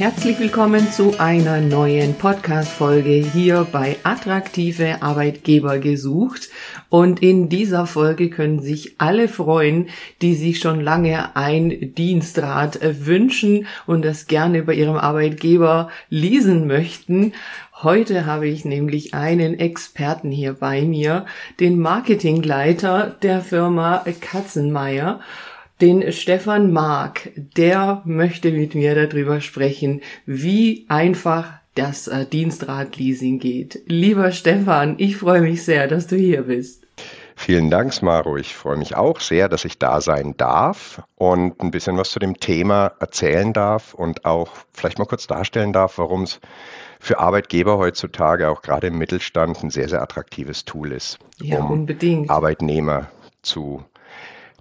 Herzlich willkommen zu einer neuen Podcast-Folge hier bei Attraktive Arbeitgeber gesucht. Und in dieser Folge können sich alle freuen, die sich schon lange ein Dienstrat wünschen und das gerne bei ihrem Arbeitgeber leasen möchten. Heute habe ich nämlich einen Experten hier bei mir, den Marketingleiter der Firma Katzenmeier den Stefan Mark, der möchte mit mir darüber sprechen, wie einfach das äh, Dienstradleasing geht. Lieber Stefan, ich freue mich sehr, dass du hier bist. Vielen Dank, Smaro. Ich freue mich auch sehr, dass ich da sein darf und ein bisschen was zu dem Thema erzählen darf und auch vielleicht mal kurz darstellen darf, warum es für Arbeitgeber heutzutage auch gerade im Mittelstand ein sehr, sehr attraktives Tool ist, ja, um unbedingt. Arbeitnehmer zu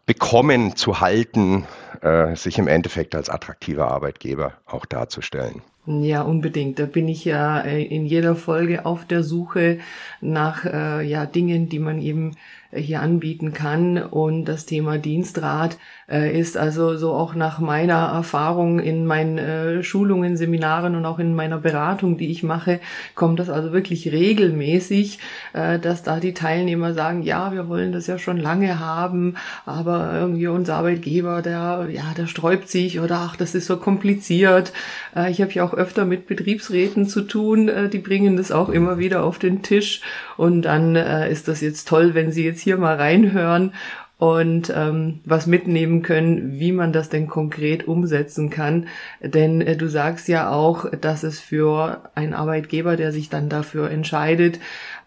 bekommen, zu halten, äh, sich im Endeffekt als attraktiver Arbeitgeber auch darzustellen. Ja, unbedingt. Da bin ich ja äh, in jeder Folge auf der Suche nach äh, ja, Dingen, die man eben hier anbieten kann. Und das Thema Dienstrat äh, ist also so auch nach meiner Erfahrung in meinen äh, Schulungen, Seminaren und auch in meiner Beratung, die ich mache, kommt das also wirklich regelmäßig, äh, dass da die Teilnehmer sagen, ja, wir wollen das ja schon lange haben, aber irgendwie unser Arbeitgeber, der, ja, der sträubt sich oder ach, das ist so kompliziert. Äh, ich habe ja auch öfter mit Betriebsräten zu tun, äh, die bringen das auch immer wieder auf den Tisch und dann äh, ist das jetzt toll, wenn sie jetzt jetzt hier mal reinhören und ähm, was mitnehmen können, wie man das denn konkret umsetzen kann. Denn äh, du sagst ja auch, dass es für einen Arbeitgeber, der sich dann dafür entscheidet,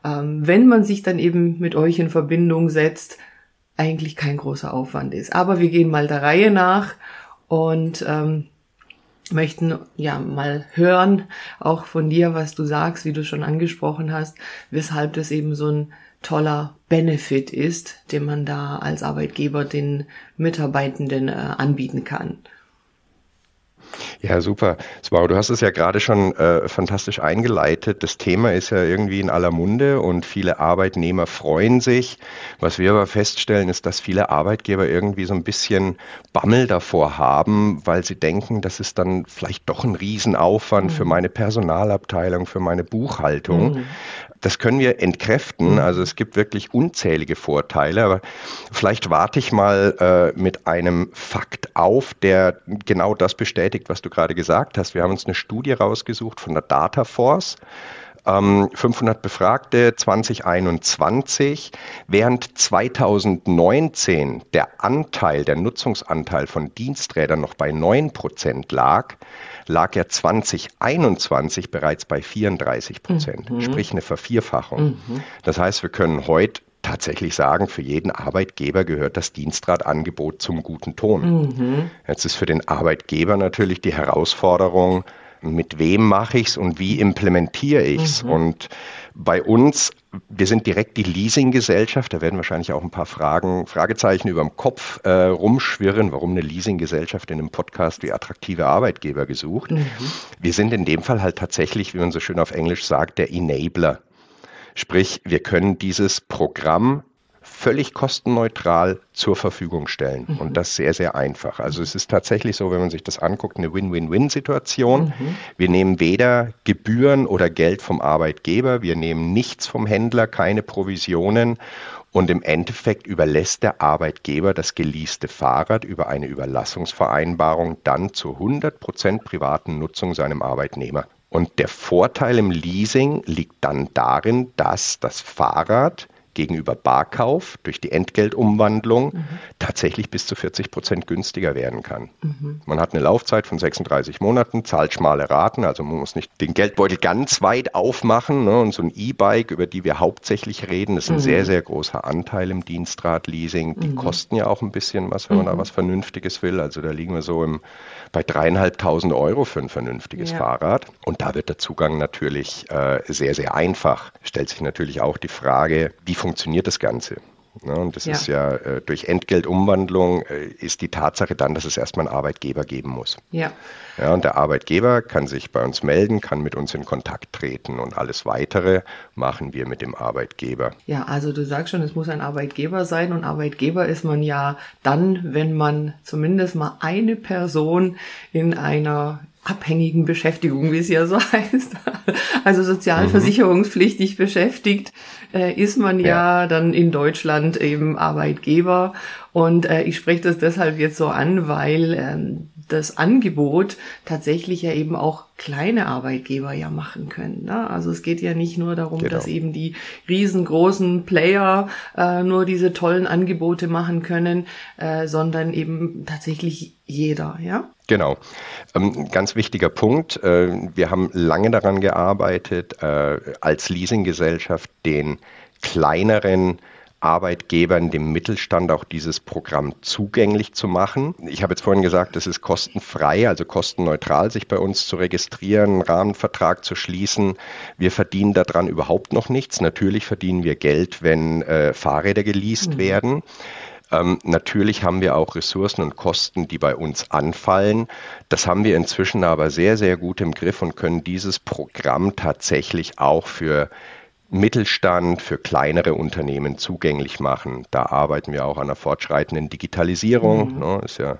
ähm, wenn man sich dann eben mit euch in Verbindung setzt, eigentlich kein großer Aufwand ist. Aber wir gehen mal der Reihe nach und ähm, möchten ja mal hören, auch von dir, was du sagst, wie du schon angesprochen hast, weshalb das eben so ein toller Benefit ist, den man da als Arbeitgeber den Mitarbeitenden äh, anbieten kann. Ja, super. Wow, du hast es ja gerade schon äh, fantastisch eingeleitet. Das Thema ist ja irgendwie in aller Munde und viele Arbeitnehmer freuen sich. Was wir aber feststellen, ist, dass viele Arbeitgeber irgendwie so ein bisschen Bammel davor haben, weil sie denken, das ist dann vielleicht doch ein Riesenaufwand mhm. für meine Personalabteilung, für meine Buchhaltung. Mhm. Das können wir entkräften. Mhm. Also es gibt wirklich unzählige Vorteile. Aber vielleicht warte ich mal äh, mit einem Fakt auf, der genau das bestätigt, was du gerade gesagt hast. Wir haben uns eine Studie rausgesucht von der Data Force. 500 ähm, Befragte 2021, während 2019 der Anteil, der Nutzungsanteil von Diensträdern noch bei 9 Prozent lag, lag er 2021 bereits bei 34 Prozent, mhm. sprich eine Vervierfachung. Mhm. Das heißt, wir können heute tatsächlich sagen, für jeden Arbeitgeber gehört das Dienstradangebot zum guten Ton. Mhm. Jetzt ist für den Arbeitgeber natürlich die Herausforderung, mit wem mache ich es und wie implementiere ich es. Mhm. Und bei uns, wir sind direkt die Leasinggesellschaft, da werden wahrscheinlich auch ein paar Fragen, Fragezeichen über dem Kopf äh, rumschwirren, warum eine Leasinggesellschaft in einem Podcast wie attraktive Arbeitgeber gesucht. Mhm. Wir sind in dem Fall halt tatsächlich, wie man so schön auf Englisch sagt, der Enabler. Sprich, wir können dieses Programm völlig kostenneutral zur Verfügung stellen. Mhm. Und das sehr, sehr einfach. Also es ist tatsächlich so, wenn man sich das anguckt, eine Win-Win-Win-Situation. Mhm. Wir nehmen weder Gebühren oder Geld vom Arbeitgeber, wir nehmen nichts vom Händler, keine Provisionen. Und im Endeffekt überlässt der Arbeitgeber das geleaste Fahrrad über eine Überlassungsvereinbarung dann zur 100% privaten Nutzung seinem Arbeitnehmer. Und der Vorteil im Leasing liegt dann darin, dass das Fahrrad gegenüber Barkauf durch die Entgeltumwandlung mhm. tatsächlich bis zu 40 Prozent günstiger werden kann. Mhm. Man hat eine Laufzeit von 36 Monaten, zahlt schmale Raten, also man muss nicht den Geldbeutel ganz weit aufmachen. Ne? Und so ein E-Bike, über die wir hauptsächlich reden, ist ein mhm. sehr, sehr großer Anteil im Dienstradleasing. Die mhm. kosten ja auch ein bisschen was, wenn man da mhm. was Vernünftiges will. Also da liegen wir so im, bei dreieinhalbtausend Euro für ein vernünftiges ja. Fahrrad. Und da wird der Zugang natürlich äh, sehr, sehr einfach. Stellt sich natürlich auch die Frage, wie funktioniert das Ganze? Ja, und das ja. ist ja äh, durch Entgeltumwandlung äh, ist die Tatsache dann, dass es erstmal einen Arbeitgeber geben muss. Ja. Ja, und der Arbeitgeber kann sich bei uns melden, kann mit uns in Kontakt treten und alles weitere machen wir mit dem Arbeitgeber. Ja, also du sagst schon, es muss ein Arbeitgeber sein und Arbeitgeber ist man ja dann, wenn man zumindest mal eine Person in einer abhängigen Beschäftigung, wie es ja so heißt. Also sozialversicherungspflichtig mhm. beschäftigt äh, ist man ja. ja. dann in Deutschland eben Arbeitgeber. Und äh, ich spreche das deshalb jetzt so an, weil ähm, das Angebot tatsächlich ja eben auch kleine Arbeitgeber ja machen können. Ne? Also es geht ja nicht nur darum, genau. dass eben die riesengroßen Player äh, nur diese tollen Angebote machen können, äh, sondern eben tatsächlich jeder, ja? Genau. Ähm, ganz wichtiger Punkt. Äh, wir haben lange daran gearbeitet, äh, als Leasinggesellschaft den kleineren Arbeitgebern, dem Mittelstand auch dieses Programm zugänglich zu machen. Ich habe jetzt vorhin gesagt, es ist kostenfrei, also kostenneutral, sich bei uns zu registrieren, einen Rahmenvertrag zu schließen. Wir verdienen daran überhaupt noch nichts. Natürlich verdienen wir Geld, wenn äh, Fahrräder geleast mhm. werden. Ähm, natürlich haben wir auch Ressourcen und Kosten, die bei uns anfallen. Das haben wir inzwischen aber sehr, sehr gut im Griff und können dieses Programm tatsächlich auch für Mittelstand, für kleinere Unternehmen zugänglich machen. Da arbeiten wir auch an einer fortschreitenden Digitalisierung. Mhm. Ne, ist ja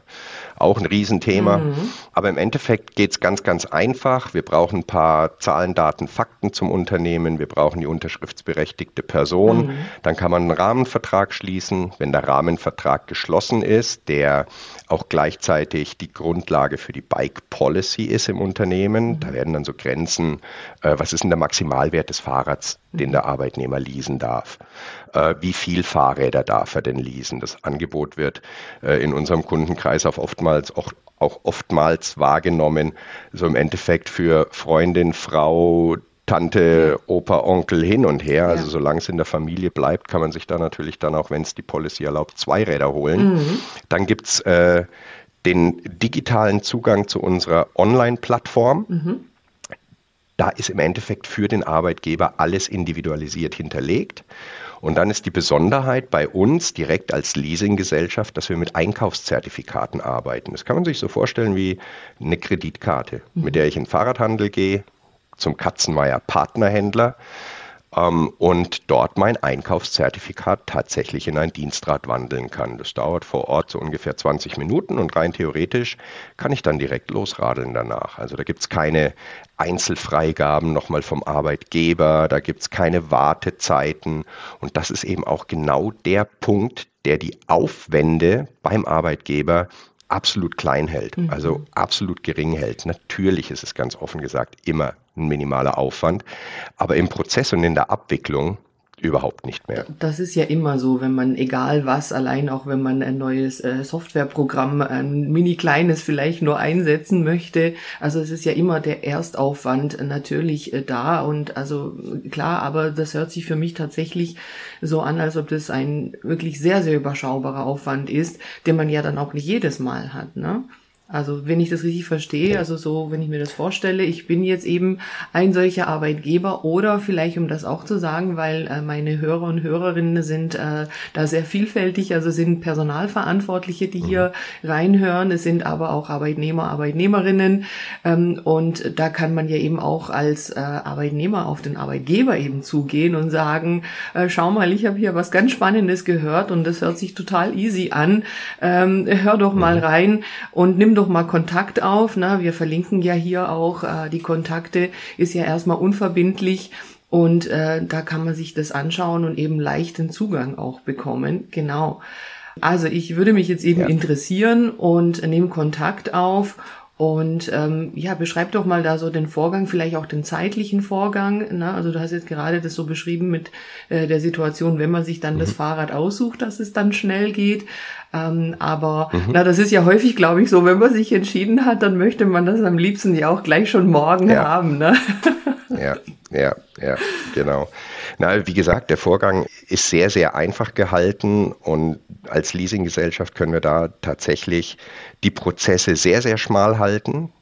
auch ein Riesenthema. Mhm. Aber im Endeffekt geht es ganz, ganz einfach. Wir brauchen ein paar Zahlen, Daten, Fakten zum Unternehmen. Wir brauchen die unterschriftsberechtigte Person. Mhm. Dann kann man einen Rahmenvertrag schließen. Wenn der Rahmenvertrag geschlossen ist, der auch gleichzeitig die Grundlage für die Bike Policy ist im Unternehmen. Da mhm. werden dann so Grenzen, äh, was ist denn der Maximalwert des Fahrrads, den der Arbeitnehmer leasen darf? Äh, wie viel Fahrräder darf er denn leasen? Das Angebot wird äh, in unserem Kundenkreis auf oftmals auch auch oftmals wahrgenommen, so im Endeffekt für Freundin, Frau, Tante, Opa, Onkel hin und her. Also ja. solange es in der Familie bleibt, kann man sich da natürlich dann auch, wenn es die Policy erlaubt, zwei Räder holen. Mhm. Dann gibt es äh, den digitalen Zugang zu unserer Online-Plattform. Mhm. Da ist im Endeffekt für den Arbeitgeber alles individualisiert hinterlegt. Und dann ist die Besonderheit bei uns direkt als Leasinggesellschaft, dass wir mit Einkaufszertifikaten arbeiten. Das kann man sich so vorstellen wie eine Kreditkarte, mhm. mit der ich in den Fahrradhandel gehe, zum Katzenmeier Partnerhändler und dort mein Einkaufszertifikat tatsächlich in ein Dienstrad wandeln kann. Das dauert vor Ort so ungefähr 20 Minuten und rein theoretisch kann ich dann direkt losradeln danach. Also da gibt es keine Einzelfreigaben nochmal vom Arbeitgeber, da gibt es keine Wartezeiten und das ist eben auch genau der Punkt, der die Aufwände beim Arbeitgeber absolut klein hält, mhm. also absolut gering hält. Natürlich ist es ganz offen gesagt immer ein minimaler Aufwand, aber im Prozess und in der Abwicklung überhaupt nicht mehr. Das ist ja immer so, wenn man, egal was, allein auch wenn man ein neues äh, Softwareprogramm, ein mini kleines vielleicht nur einsetzen möchte. Also es ist ja immer der Erstaufwand natürlich äh, da und also klar, aber das hört sich für mich tatsächlich so an, als ob das ein wirklich sehr, sehr überschaubarer Aufwand ist, den man ja dann auch nicht jedes Mal hat, ne? Also wenn ich das richtig verstehe, also so, wenn ich mir das vorstelle, ich bin jetzt eben ein solcher Arbeitgeber oder vielleicht, um das auch zu sagen, weil äh, meine Hörer und Hörerinnen sind äh, da sehr vielfältig, also sind Personalverantwortliche, die mhm. hier reinhören, es sind aber auch Arbeitnehmer, Arbeitnehmerinnen. Ähm, und da kann man ja eben auch als äh, Arbeitnehmer auf den Arbeitgeber eben zugehen und sagen, äh, schau mal, ich habe hier was ganz Spannendes gehört und das hört sich total easy an, ähm, hör doch mal mhm. rein und nimm doch doch mal Kontakt auf. Ne? Wir verlinken ja hier auch äh, die Kontakte, ist ja erstmal unverbindlich. Und äh, da kann man sich das anschauen und eben leichten Zugang auch bekommen. Genau. Also ich würde mich jetzt eben ja. interessieren und nehme Kontakt auf und ähm, ja, beschreib doch mal da so den Vorgang, vielleicht auch den zeitlichen Vorgang. Ne? Also du hast jetzt gerade das so beschrieben mit äh, der Situation, wenn man sich dann mhm. das Fahrrad aussucht, dass es dann schnell geht. Ähm, aber mhm. na, das ist ja häufig, glaube ich, so, wenn man sich entschieden hat, dann möchte man das am liebsten ja auch gleich schon morgen ja. haben. Ne? Ja, ja, ja, genau. Na, wie gesagt, der Vorgang ist sehr, sehr einfach gehalten und als Leasinggesellschaft können wir da tatsächlich die Prozesse sehr, sehr schmal halten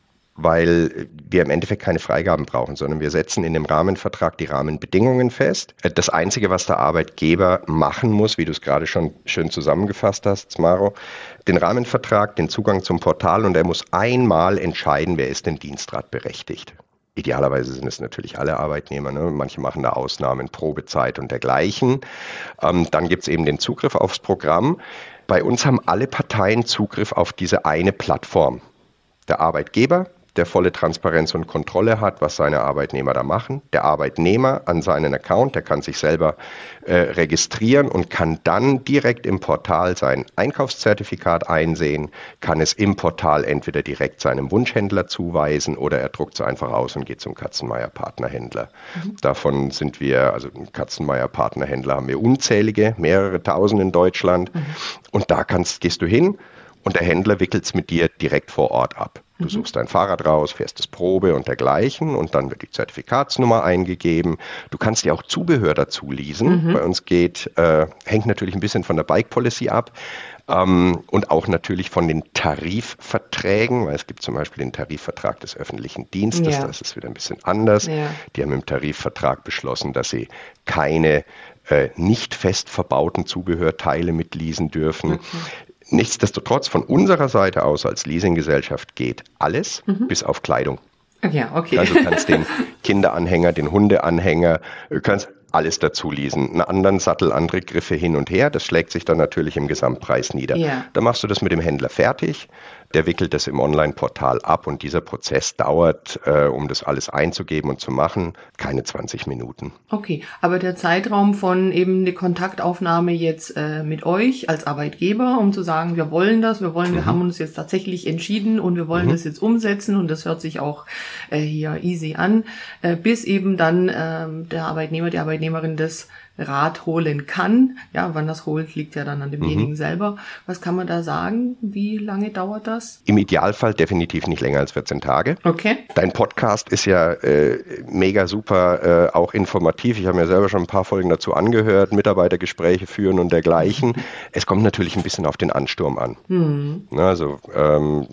weil wir im Endeffekt keine Freigaben brauchen, sondern wir setzen in dem Rahmenvertrag die Rahmenbedingungen fest. Das Einzige, was der Arbeitgeber machen muss, wie du es gerade schon schön zusammengefasst hast, Smaro, den Rahmenvertrag, den Zugang zum Portal und er muss einmal entscheiden, wer ist denn Dienstrat berechtigt. Idealerweise sind es natürlich alle Arbeitnehmer. Ne? Manche machen da Ausnahmen, Probezeit und dergleichen. Ähm, dann gibt es eben den Zugriff aufs Programm. Bei uns haben alle Parteien Zugriff auf diese eine Plattform. Der Arbeitgeber, der volle Transparenz und Kontrolle hat, was seine Arbeitnehmer da machen. Der Arbeitnehmer an seinen Account, der kann sich selber äh, registrieren und kann dann direkt im Portal sein Einkaufszertifikat einsehen, kann es im Portal entweder direkt seinem Wunschhändler zuweisen oder er druckt es einfach aus und geht zum Katzenmeier Partnerhändler. Mhm. Davon sind wir, also Katzenmeier Partnerhändler haben wir unzählige, mehrere tausend in Deutschland. Mhm. Und da kannst, gehst du hin und der Händler wickelt es mit dir direkt vor Ort ab. Du mhm. suchst dein Fahrrad raus, fährst es Probe und dergleichen und dann wird die Zertifikatsnummer eingegeben. Du kannst dir auch Zubehör dazu leasen. Mhm. Bei uns geht, äh, hängt natürlich ein bisschen von der Bike Policy ab. Ähm, und auch natürlich von den Tarifverträgen, weil es gibt zum Beispiel den Tarifvertrag des öffentlichen Dienstes, ja. das ist wieder ein bisschen anders. Ja. Die haben im Tarifvertrag beschlossen, dass sie keine äh, nicht fest verbauten Zubehörteile mitleasen dürfen. Okay. Nichtsdestotrotz von unserer Seite aus als Leasinggesellschaft geht alles mhm. bis auf Kleidung. Ja, okay. Also du kannst den Kinderanhänger, den Hundeanhänger, du kannst alles dazu leasen. Einen anderen Sattel, andere Griffe hin und her, das schlägt sich dann natürlich im Gesamtpreis nieder. Ja. Da machst du das mit dem Händler fertig, der wickelt das im Online-Portal ab und dieser Prozess dauert, äh, um das alles einzugeben und zu machen, keine 20 Minuten. Okay, aber der Zeitraum von eben die Kontaktaufnahme jetzt äh, mit euch als Arbeitgeber, um zu sagen, wir wollen das, wir wollen, mhm. wir haben uns jetzt tatsächlich entschieden und wir wollen mhm. das jetzt umsetzen und das hört sich auch äh, hier easy an, äh, bis eben dann äh, der Arbeitnehmer, die Arbeitnehmerin das Rad holen kann. Ja, wann das holt, liegt ja dann an demjenigen mhm. selber. Was kann man da sagen? Wie lange dauert das? Im Idealfall definitiv nicht länger als 14 Tage. Okay. Dein Podcast ist ja äh, mega super, äh, auch informativ. Ich habe mir selber schon ein paar Folgen dazu angehört, Mitarbeitergespräche führen und dergleichen. es kommt natürlich ein bisschen auf den Ansturm an. Mhm. Also ähm,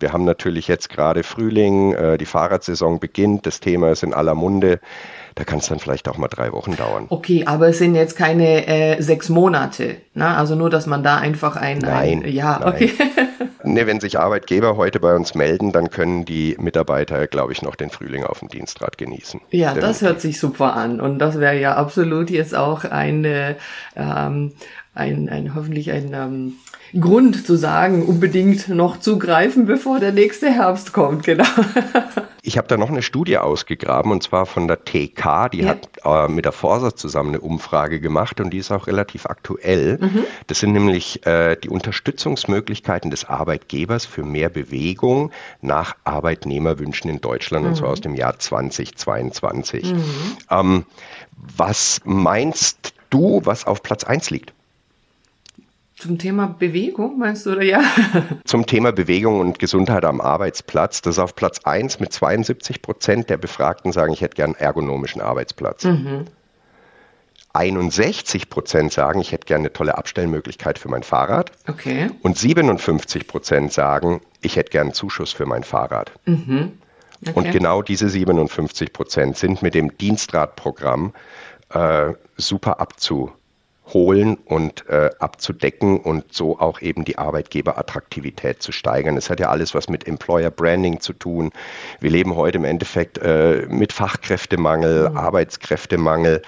wir haben natürlich jetzt gerade Frühling, äh, die Fahrradsaison beginnt, das Thema ist in aller Munde da kann es dann vielleicht auch mal drei Wochen dauern. Okay, aber es sind jetzt keine äh, sechs Monate. Ne? Also nur, dass man da einfach ein, nein, ein ja, nein. okay. nee, wenn sich Arbeitgeber heute bei uns melden, dann können die Mitarbeiter, glaube ich, noch den Frühling auf dem Dienstrad genießen. Ja, Denn das hört sich super an. Und das wäre ja absolut jetzt auch eine, ähm, ein, ein hoffentlich ein ähm, Grund zu sagen, unbedingt noch zugreifen, bevor der nächste Herbst kommt, genau. Ich habe da noch eine Studie ausgegraben und zwar von der TK, die ja. hat äh, mit der Forsa zusammen eine Umfrage gemacht und die ist auch relativ aktuell. Mhm. Das sind nämlich äh, die Unterstützungsmöglichkeiten des Arbeitgebers für mehr Bewegung nach Arbeitnehmerwünschen in Deutschland mhm. und zwar mhm. aus dem Jahr 2022. Mhm. Ähm, was meinst du, was auf Platz 1 liegt? Zum Thema Bewegung, meinst du, oder ja? Zum Thema Bewegung und Gesundheit am Arbeitsplatz. Das ist auf Platz 1 mit 72 Prozent der Befragten sagen, ich hätte gern einen ergonomischen Arbeitsplatz. Mhm. 61 Prozent sagen, ich hätte gerne eine tolle Abstellmöglichkeit für mein Fahrrad. Okay. Und 57 Prozent sagen, ich hätte gerne einen Zuschuss für mein Fahrrad. Mhm. Okay. Und genau diese 57 Prozent sind mit dem Dienstradprogramm äh, super abzu holen und äh, abzudecken und so auch eben die Arbeitgeberattraktivität zu steigern. Es hat ja alles was mit Employer Branding zu tun. Wir leben heute im Endeffekt äh, mit Fachkräftemangel, mhm. Arbeitskräftemangel.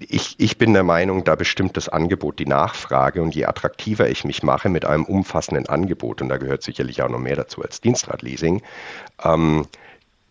Ich, ich bin der Meinung, da bestimmt das Angebot die Nachfrage und je attraktiver ich mich mache mit einem umfassenden Angebot, und da gehört sicherlich auch noch mehr dazu als Dienstradleasing, ähm,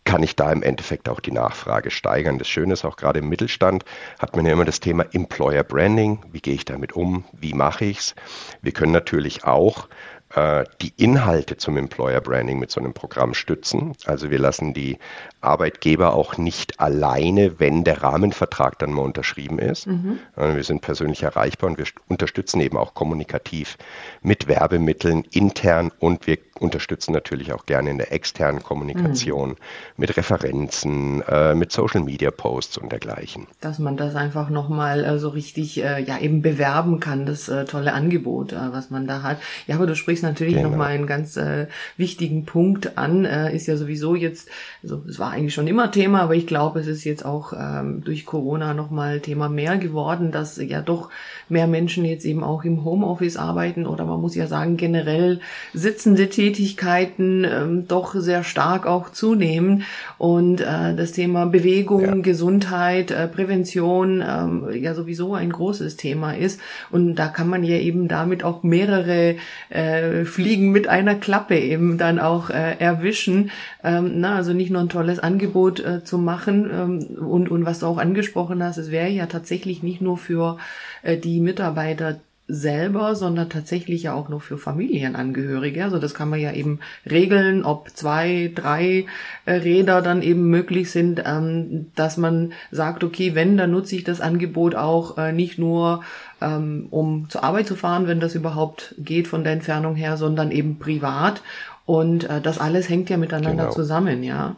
kann ich da im Endeffekt auch die Nachfrage steigern. Das Schöne ist auch gerade im Mittelstand hat man ja immer das Thema Employer Branding. Wie gehe ich damit um? Wie mache ich es? Wir können natürlich auch äh, die Inhalte zum Employer Branding mit so einem Programm stützen. Also wir lassen die Arbeitgeber auch nicht alleine, wenn der Rahmenvertrag dann mal unterschrieben ist. Mhm. Wir sind persönlich erreichbar und wir unterstützen eben auch kommunikativ mit Werbemitteln intern und wir unterstützen natürlich auch gerne in der externen Kommunikation mhm. mit Referenzen, äh, mit Social Media Posts und dergleichen. Dass man das einfach nochmal äh, so richtig äh, ja eben bewerben kann, das äh, tolle Angebot, äh, was man da hat. Ja, aber du sprichst natürlich genau. nochmal einen ganz äh, wichtigen Punkt an, äh, ist ja sowieso jetzt, also es war eigentlich schon immer Thema, aber ich glaube, es ist jetzt auch ähm, durch Corona nochmal Thema mehr geworden, dass ja doch mehr Menschen jetzt eben auch im Homeoffice arbeiten oder man muss ja sagen, generell sitzende Tätigkeiten ähm, doch sehr stark auch zunehmen. Und äh, das Thema Bewegung, ja. Gesundheit, äh, Prävention ähm, ja sowieso ein großes Thema ist. Und da kann man ja eben damit auch mehrere äh, äh, Fliegen mit einer Klappe eben dann auch äh, erwischen. Ähm, na, also nicht nur ein tolles Angebot äh, zu machen ähm, und, und was du auch angesprochen hast, es wäre ja tatsächlich nicht nur für äh, die Mitarbeiter selber, sondern tatsächlich ja auch nur für Familienangehörige. Also das kann man ja eben regeln, ob zwei, drei äh, Räder dann eben möglich sind, ähm, dass man sagt, okay, wenn, dann nutze ich das Angebot auch äh, nicht nur ähm, um zur Arbeit zu fahren, wenn das überhaupt geht von der Entfernung her, sondern eben privat. Und äh, das alles hängt ja miteinander genau. zusammen, ja.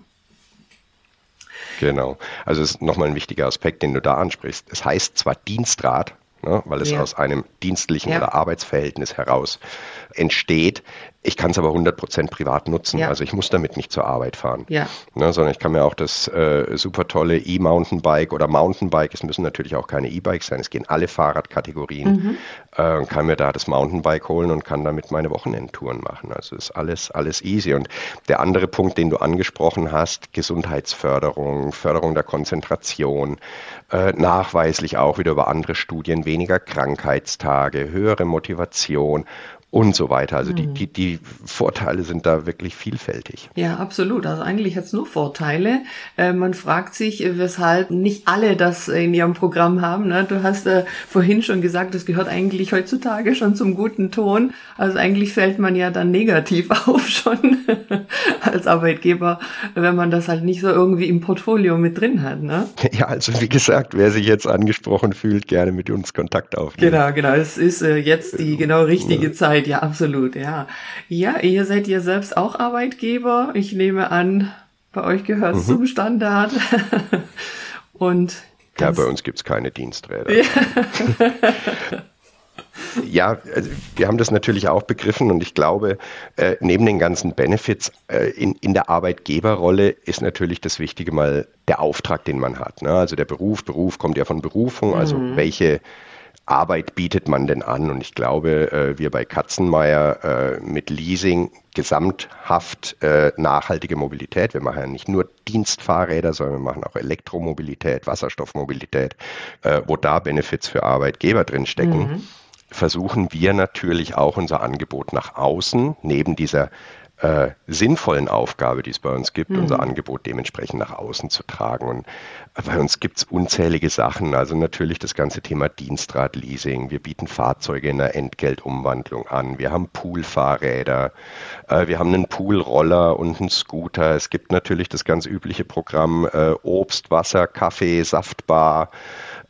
Genau. Also es ist nochmal ein wichtiger Aspekt, den du da ansprichst. Es heißt zwar Dienstrad, ne, weil es ja. aus einem dienstlichen ja. oder Arbeitsverhältnis heraus entsteht. Ich kann es aber 100% privat nutzen. Ja. Also ich muss damit nicht zur Arbeit fahren, ne, sondern ich kann mir auch das äh, super tolle E-Mountainbike oder Mountainbike, es müssen natürlich auch keine E-Bikes sein, es gehen alle Fahrradkategorien, mhm. äh, kann mir da das Mountainbike holen und kann damit meine Wochenendtouren machen. Also ist alles, alles easy. Und der andere Punkt, den du angesprochen hast, Gesundheitsförderung, Förderung der Konzentration, äh, nachweislich auch wieder über andere Studien, weniger Krankheitstage, höhere Motivation und so weiter. Also die, mhm. die, die Vorteile sind da wirklich vielfältig. Ja, absolut. Also eigentlich hat es nur Vorteile. Äh, man fragt sich, äh, weshalb nicht alle das in ihrem Programm haben. Ne? Du hast äh, vorhin schon gesagt, das gehört eigentlich heutzutage schon zum guten Ton. Also eigentlich fällt man ja dann negativ auf schon als Arbeitgeber, wenn man das halt nicht so irgendwie im Portfolio mit drin hat. Ne? Ja, also wie gesagt, wer sich jetzt angesprochen fühlt, gerne mit uns Kontakt aufnehmen. Genau, genau. Es ist äh, jetzt die genau richtige Zeit Zeit, ja, absolut, ja. Ja, ihr seid ihr selbst auch Arbeitgeber. Ich nehme an, bei euch gehört es mhm. zum Standard. Und ja, bei uns gibt es keine Diensträder. Ja. ja, also wir haben das natürlich auch begriffen und ich glaube, äh, neben den ganzen Benefits äh, in, in der Arbeitgeberrolle ist natürlich das Wichtige mal der Auftrag, den man hat. Ne? Also der Beruf, Beruf kommt ja von Berufung, also mhm. welche Arbeit bietet man denn an? Und ich glaube, äh, wir bei Katzenmeier äh, mit Leasing gesamthaft äh, nachhaltige Mobilität. Wir machen ja nicht nur Dienstfahrräder, sondern wir machen auch Elektromobilität, Wasserstoffmobilität, wo da Benefits für Arbeitgeber drinstecken. Mhm. Versuchen wir natürlich auch unser Angebot nach außen, neben dieser äh, sinnvollen Aufgabe, die es bei uns gibt, mhm. unser Angebot dementsprechend nach außen zu tragen. Und bei uns gibt es unzählige Sachen. Also natürlich das ganze Thema Dienstradleasing. Wir bieten Fahrzeuge in der Entgeltumwandlung an. Wir haben Poolfahrräder. Äh, wir haben einen Poolroller und einen Scooter. Es gibt natürlich das ganz übliche Programm äh, Obst, Wasser, Kaffee, Saftbar.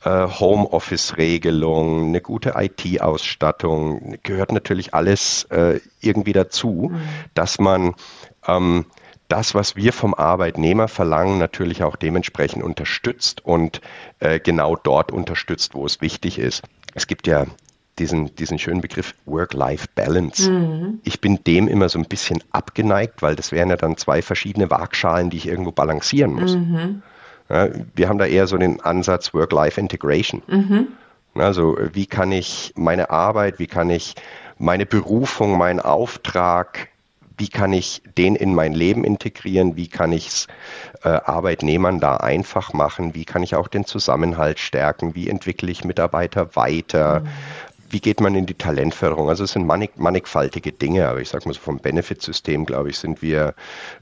Äh, Homeoffice-Regelung, eine gute IT-Ausstattung, gehört natürlich alles äh, irgendwie dazu, mhm. dass man ähm, das, was wir vom Arbeitnehmer verlangen, natürlich auch dementsprechend unterstützt und äh, genau dort unterstützt, wo es wichtig ist. Es gibt ja diesen, diesen schönen Begriff Work-Life-Balance. Mhm. Ich bin dem immer so ein bisschen abgeneigt, weil das wären ja dann zwei verschiedene Waagschalen, die ich irgendwo balancieren muss. Mhm. Wir haben da eher so den Ansatz Work-Life-Integration. Mhm. Also wie kann ich meine Arbeit, wie kann ich meine Berufung, meinen Auftrag, wie kann ich den in mein Leben integrieren, wie kann ich es äh, Arbeitnehmern da einfach machen, wie kann ich auch den Zusammenhalt stärken, wie entwickle ich Mitarbeiter weiter, mhm wie geht man in die Talentförderung? Also es sind mannig, mannigfaltige Dinge, aber ich sage mal so vom Benefitsystem, glaube ich, sind wir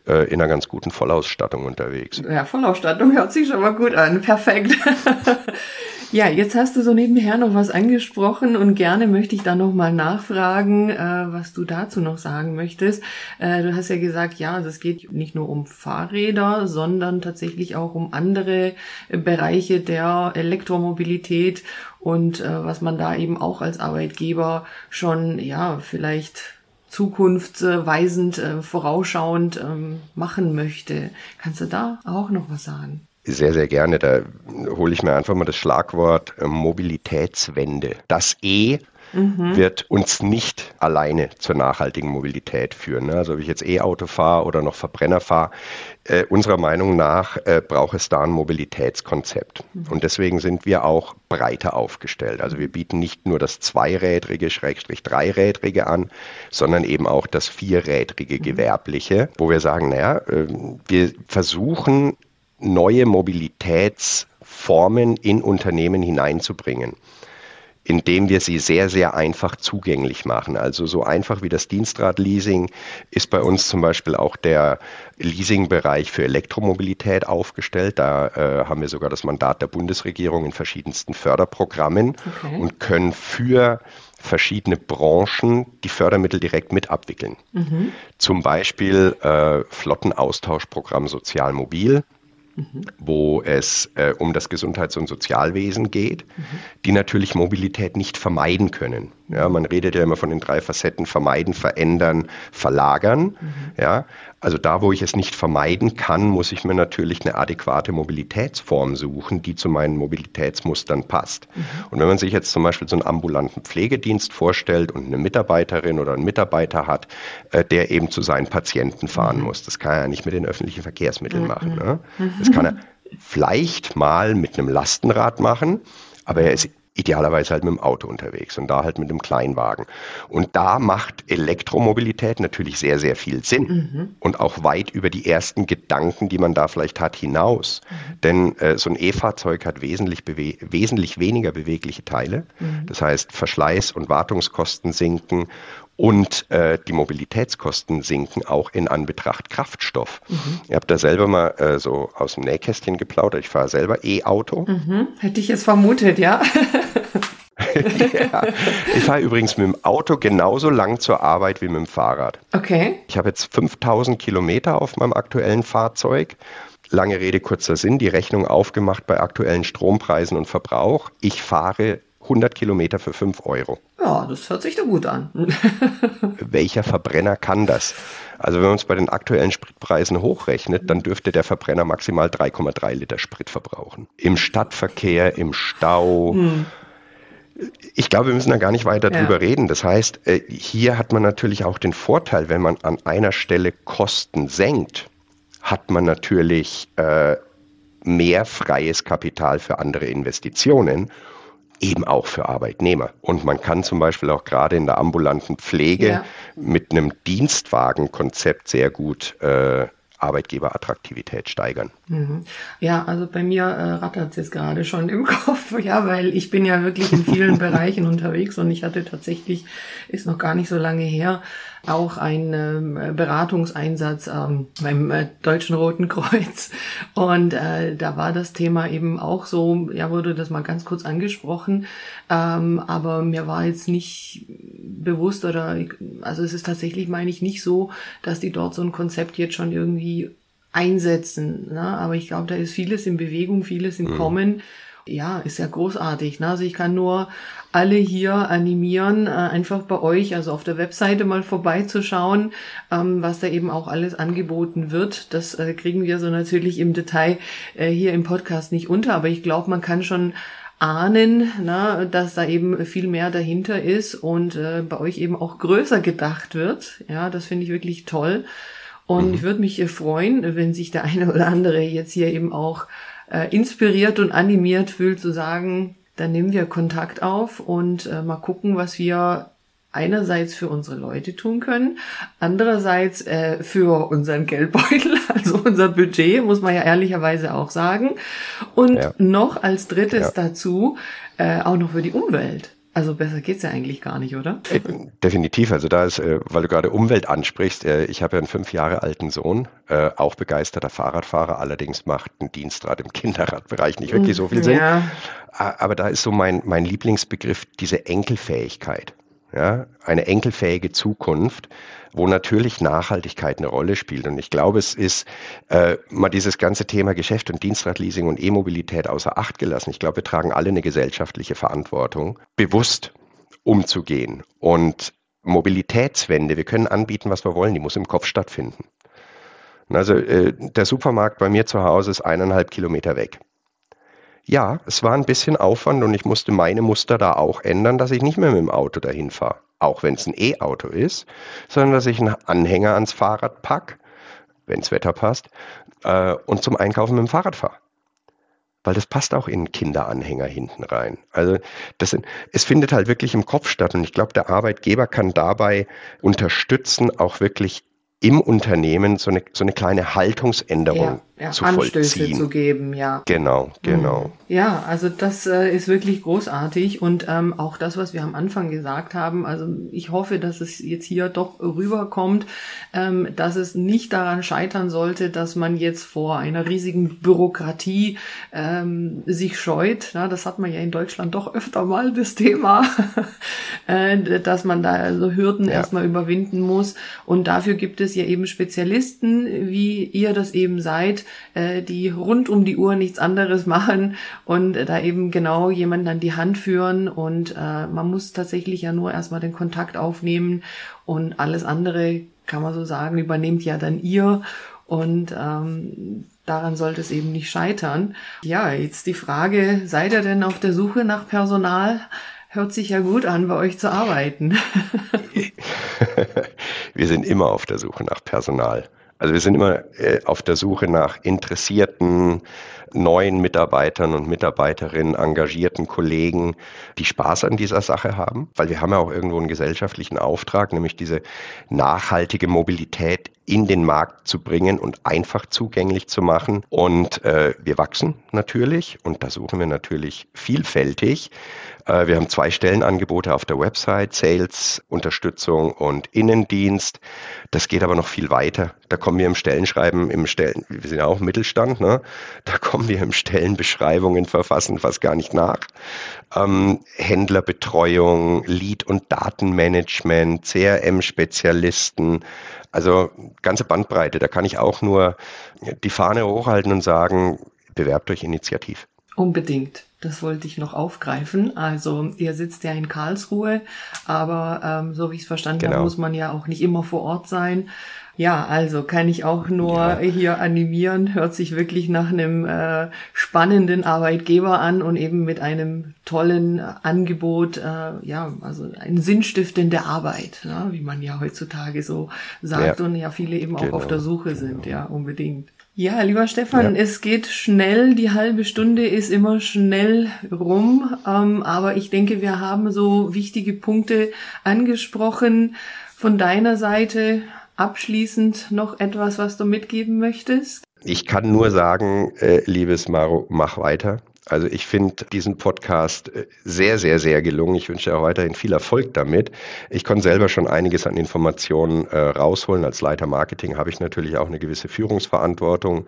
äh, in einer ganz guten Vollausstattung unterwegs. Ja, Vollausstattung hört sich schon mal gut an. Perfekt. ja, jetzt hast du so nebenher noch was angesprochen und gerne möchte ich da noch mal nachfragen, äh, was du dazu noch sagen möchtest. Äh, du hast ja gesagt, ja, also es geht nicht nur um Fahrräder, sondern tatsächlich auch um andere Bereiche der Elektromobilität und äh, was man da eben auch als Arbeitgeber schon, ja, vielleicht zukunftsweisend, äh, vorausschauend ähm, machen möchte. Kannst du da auch noch was sagen? Sehr, sehr gerne. Da hole ich mir einfach mal das Schlagwort äh, Mobilitätswende. Das E mhm. wird uns nicht alleine zur nachhaltigen Mobilität führen. Ne? Also ob ich jetzt E-Auto fahre oder noch Verbrenner fahre, äh, unserer Meinung nach äh, braucht es da ein Mobilitätskonzept. Mhm. Und deswegen sind wir auch breiter aufgestellt. Also wir bieten nicht nur das zweirädrige, Schrägstrich dreirädrige an, sondern eben auch das vierrädrige, mhm. gewerbliche, wo wir sagen, naja, äh, wir versuchen neue Mobilitätsformen in Unternehmen hineinzubringen indem wir sie sehr, sehr einfach zugänglich machen. Also so einfach wie das Dienstradleasing ist bei uns zum Beispiel auch der Leasingbereich für Elektromobilität aufgestellt. Da äh, haben wir sogar das Mandat der Bundesregierung in verschiedensten Förderprogrammen okay. und können für verschiedene Branchen die Fördermittel direkt mit abwickeln. Mhm. Zum Beispiel äh, Flottenaustauschprogramm Sozial Mobil wo es äh, um das Gesundheits- und Sozialwesen geht, mhm. die natürlich Mobilität nicht vermeiden können. Ja, man redet ja immer von den drei Facetten vermeiden, verändern, verlagern. Mhm. Ja, also da, wo ich es nicht vermeiden kann, muss ich mir natürlich eine adäquate Mobilitätsform suchen, die zu meinen Mobilitätsmustern passt. Mhm. Und wenn man sich jetzt zum Beispiel so einen ambulanten Pflegedienst vorstellt und eine Mitarbeiterin oder einen Mitarbeiter hat, äh, der eben zu seinen Patienten fahren mhm. muss, das kann er ja nicht mit den öffentlichen Verkehrsmitteln mhm. machen. Ne? Mhm. Das kann er vielleicht mal mit einem Lastenrad machen, aber er ist idealerweise halt mit dem Auto unterwegs und da halt mit einem Kleinwagen. Und da macht Elektromobilität natürlich sehr, sehr viel Sinn mhm. und auch weit über die ersten Gedanken, die man da vielleicht hat, hinaus. Mhm. Denn äh, so ein E-Fahrzeug hat wesentlich, wesentlich weniger bewegliche Teile. Mhm. Das heißt, Verschleiß und Wartungskosten sinken und äh, die Mobilitätskosten sinken auch in Anbetracht Kraftstoff. Mhm. Ihr habt da selber mal äh, so aus dem Nähkästchen geplaudert. Ich fahre selber E-Auto. Mhm. Hätte ich jetzt vermutet, ja. ja. Ich fahre übrigens mit dem Auto genauso lang zur Arbeit wie mit dem Fahrrad. Okay. Ich habe jetzt 5000 Kilometer auf meinem aktuellen Fahrzeug. Lange Rede, kurzer Sinn, die Rechnung aufgemacht bei aktuellen Strompreisen und Verbrauch. Ich fahre 100 Kilometer für 5 Euro. Ja, das hört sich doch gut an. Welcher Verbrenner kann das? Also wenn man es bei den aktuellen Spritpreisen hochrechnet, dann dürfte der Verbrenner maximal 3,3 Liter Sprit verbrauchen. Im Stadtverkehr, im Stau. Hm. Ich glaube, wir müssen da gar nicht weiter ja. drüber reden. Das heißt, äh, hier hat man natürlich auch den Vorteil, wenn man an einer Stelle Kosten senkt, hat man natürlich äh, mehr freies Kapital für andere Investitionen eben auch für Arbeitnehmer. Und man kann zum Beispiel auch gerade in der ambulanten Pflege ja. mit einem Dienstwagenkonzept sehr gut äh, Arbeitgeberattraktivität steigern. Mhm. Ja, also bei mir äh, rattert es jetzt gerade schon im Kopf, ja, weil ich bin ja wirklich in vielen Bereichen unterwegs und ich hatte tatsächlich, ist noch gar nicht so lange her, auch einen ähm, Beratungseinsatz ähm, beim äh, Deutschen Roten Kreuz. Und äh, da war das Thema eben auch so, ja, wurde das mal ganz kurz angesprochen, ähm, aber mir war jetzt nicht bewusst oder, also es ist tatsächlich, meine ich, nicht so, dass die dort so ein Konzept jetzt schon irgendwie einsetzen. Ne? Aber ich glaube, da ist vieles in Bewegung, vieles im mhm. Kommen ja, ist ja großartig. Ne? Also ich kann nur alle hier animieren, äh, einfach bei euch, also auf der Webseite mal vorbeizuschauen, ähm, was da eben auch alles angeboten wird. Das äh, kriegen wir so natürlich im Detail äh, hier im Podcast nicht unter, aber ich glaube, man kann schon ahnen, na, dass da eben viel mehr dahinter ist und bei euch eben auch größer gedacht wird. Ja, das finde ich wirklich toll. Und mhm. ich würde mich freuen, wenn sich der eine oder andere jetzt hier eben auch äh, inspiriert und animiert fühlt, zu sagen, dann nehmen wir Kontakt auf und äh, mal gucken, was wir einerseits für unsere Leute tun können, andererseits äh, für unseren Geldbeutel, also unser Budget, muss man ja ehrlicherweise auch sagen. Und ja. noch als drittes ja. dazu äh, auch noch für die Umwelt. Also besser geht's ja eigentlich gar nicht, oder? Äh, definitiv. Also da ist, äh, weil du gerade Umwelt ansprichst, äh, ich habe ja einen fünf Jahre alten Sohn, auch begeisterter Fahrradfahrer, allerdings macht ein Dienstrad im Kinderradbereich nicht wirklich so viel Sinn. Ja. Aber da ist so mein, mein Lieblingsbegriff diese Enkelfähigkeit. Ja, eine enkelfähige Zukunft wo natürlich Nachhaltigkeit eine Rolle spielt. Und ich glaube, es ist äh, mal dieses ganze Thema Geschäft und Dienstradleasing und E-Mobilität außer Acht gelassen. Ich glaube, wir tragen alle eine gesellschaftliche Verantwortung, bewusst umzugehen. Und Mobilitätswende, wir können anbieten, was wir wollen, die muss im Kopf stattfinden. Also äh, der Supermarkt bei mir zu Hause ist eineinhalb Kilometer weg. Ja, es war ein bisschen Aufwand und ich musste meine Muster da auch ändern, dass ich nicht mehr mit dem Auto dahin fahre auch wenn es ein E-Auto ist, sondern dass ich einen Anhänger ans Fahrrad pack, wenn das Wetter passt, äh, und zum Einkaufen mit dem Fahrrad fahre. Weil das passt auch in einen Kinderanhänger hinten rein. Also das, es findet halt wirklich im Kopf statt. Und ich glaube, der Arbeitgeber kann dabei unterstützen, auch wirklich im Unternehmen so eine, so eine kleine Haltungsänderung ja, zu Anstöße vollziehen. zu geben, ja. Genau, genau. Ja, also das äh, ist wirklich großartig und ähm, auch das, was wir am Anfang gesagt haben. Also ich hoffe, dass es jetzt hier doch rüberkommt, ähm, dass es nicht daran scheitern sollte, dass man jetzt vor einer riesigen Bürokratie ähm, sich scheut. Ja, das hat man ja in Deutschland doch öfter mal das Thema, äh, dass man da also Hürden Ja. erstmal überwinden muss. Und dafür gibt es ja eben Spezialisten, wie ihr das eben seid, äh, die rund um die Uhr nichts anderes machen und da eben genau jemanden an die Hand führen. Und äh, man muss tatsächlich ja nur erstmal den Kontakt aufnehmen und alles andere, kann man so sagen, übernehmt ja dann ihr. Und ähm, daran sollte es eben nicht scheitern. Ja, jetzt die Frage, seid ihr denn auf der Suche nach Personal? Hört sich ja gut an, bei euch zu arbeiten. wir sind immer auf der Suche nach Personal. Also wir sind immer äh, auf der Suche nach interessierten neuen Mitarbeitern und Mitarbeiterinnen, engagierten Kollegen, die Spaß an dieser Sache haben, weil wir haben ja auch irgendwo einen gesellschaftlichen Auftrag, nämlich diese nachhaltige Mobilität in den Markt zu bringen und einfach zugänglich zu machen. Und äh, wir wachsen natürlich und da suchen wir natürlich vielfältig. Äh, wir haben zwei Stellenangebote auf der Website, Sales, Unterstützung und Innendienst. Das geht aber noch viel weiter. Da kommen wir im Stellenschreiben, im Stellen, wir sind ja auch Mittelstand, ne? da kommen wir im Stellenbeschreibungen verfassen fast gar nicht nach. Ähm, Händlerbetreuung, Lead- und Datenmanagement, CRM-Spezialisten, also ganze Bandbreite. Da kann ich auch nur die Fahne hochhalten und sagen, bewerbt euch initiativ. Unbedingt. Das wollte ich noch aufgreifen. Also ihr sitzt ja in Karlsruhe, aber ähm, so wie ich es verstanden Genau. habe, muss man ja auch nicht immer vor Ort sein. Ja, also kann ich auch nur Ja. hier animieren. Hört sich wirklich nach einem äh, spannenden Arbeitgeber an und eben mit einem tollen äh, Angebot, äh, ja, also ein sinnstiftende Arbeit, ne, wie man ja heutzutage so sagt Ja. und ja viele eben auch Genau. auf der Suche sind, ja, unbedingt. Ja, lieber Stefan, Ja. es geht schnell. Die halbe Stunde ist immer schnell rum. Ähm, aber ich denke, wir haben so wichtige Punkte angesprochen. Von deiner Seite abschließend noch etwas, was du mitgeben möchtest? Ich kann nur sagen, äh, liebes Maro, mach weiter. Also ich finde diesen Podcast äh, sehr, sehr, sehr gelungen. Ich wünsche dir auch weiterhin viel Erfolg damit. Ich konnte selber schon einiges an Informationen äh, rausholen. Als Leiter Marketing habe ich natürlich auch eine gewisse Führungsverantwortung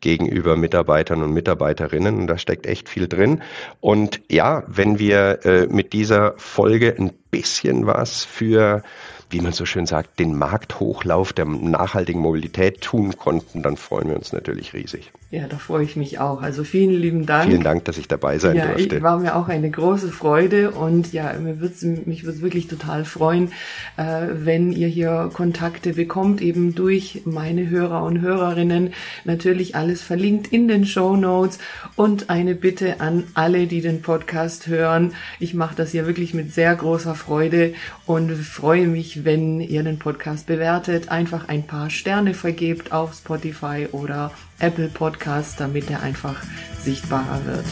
gegenüber Mitarbeitern und Mitarbeiterinnen. Und da steckt echt viel drin. Und ja, wenn wir äh, mit dieser Folge ein bisschen was für wie man so schön sagt, den Markthochlauf der nachhaltigen Mobilität tun konnten, dann freuen wir uns natürlich riesig. Ja, da freue ich mich auch. Also vielen lieben Dank. Vielen Dank, dass ich dabei sein ja, durfte. ich, war mir auch eine große Freude und ja, mir wird's, mich würde es wirklich total freuen, äh, wenn ihr hier Kontakte bekommt, eben durch meine Hörer und Hörerinnen. Natürlich alles verlinkt in den Show Notes und eine Bitte an alle, die den Podcast hören. Ich mache das hier wirklich mit sehr großer Freude und freue mich, wenn ihr den Podcast bewertet, einfach ein paar Sterne vergebt auf Spotify oder Apple Podcast, damit er einfach sichtbarer wird.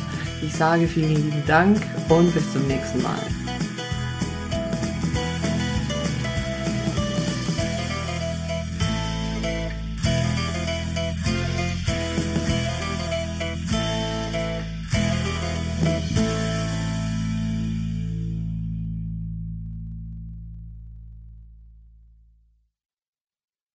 Ich sage vielen lieben Dank und bis zum nächsten Mal.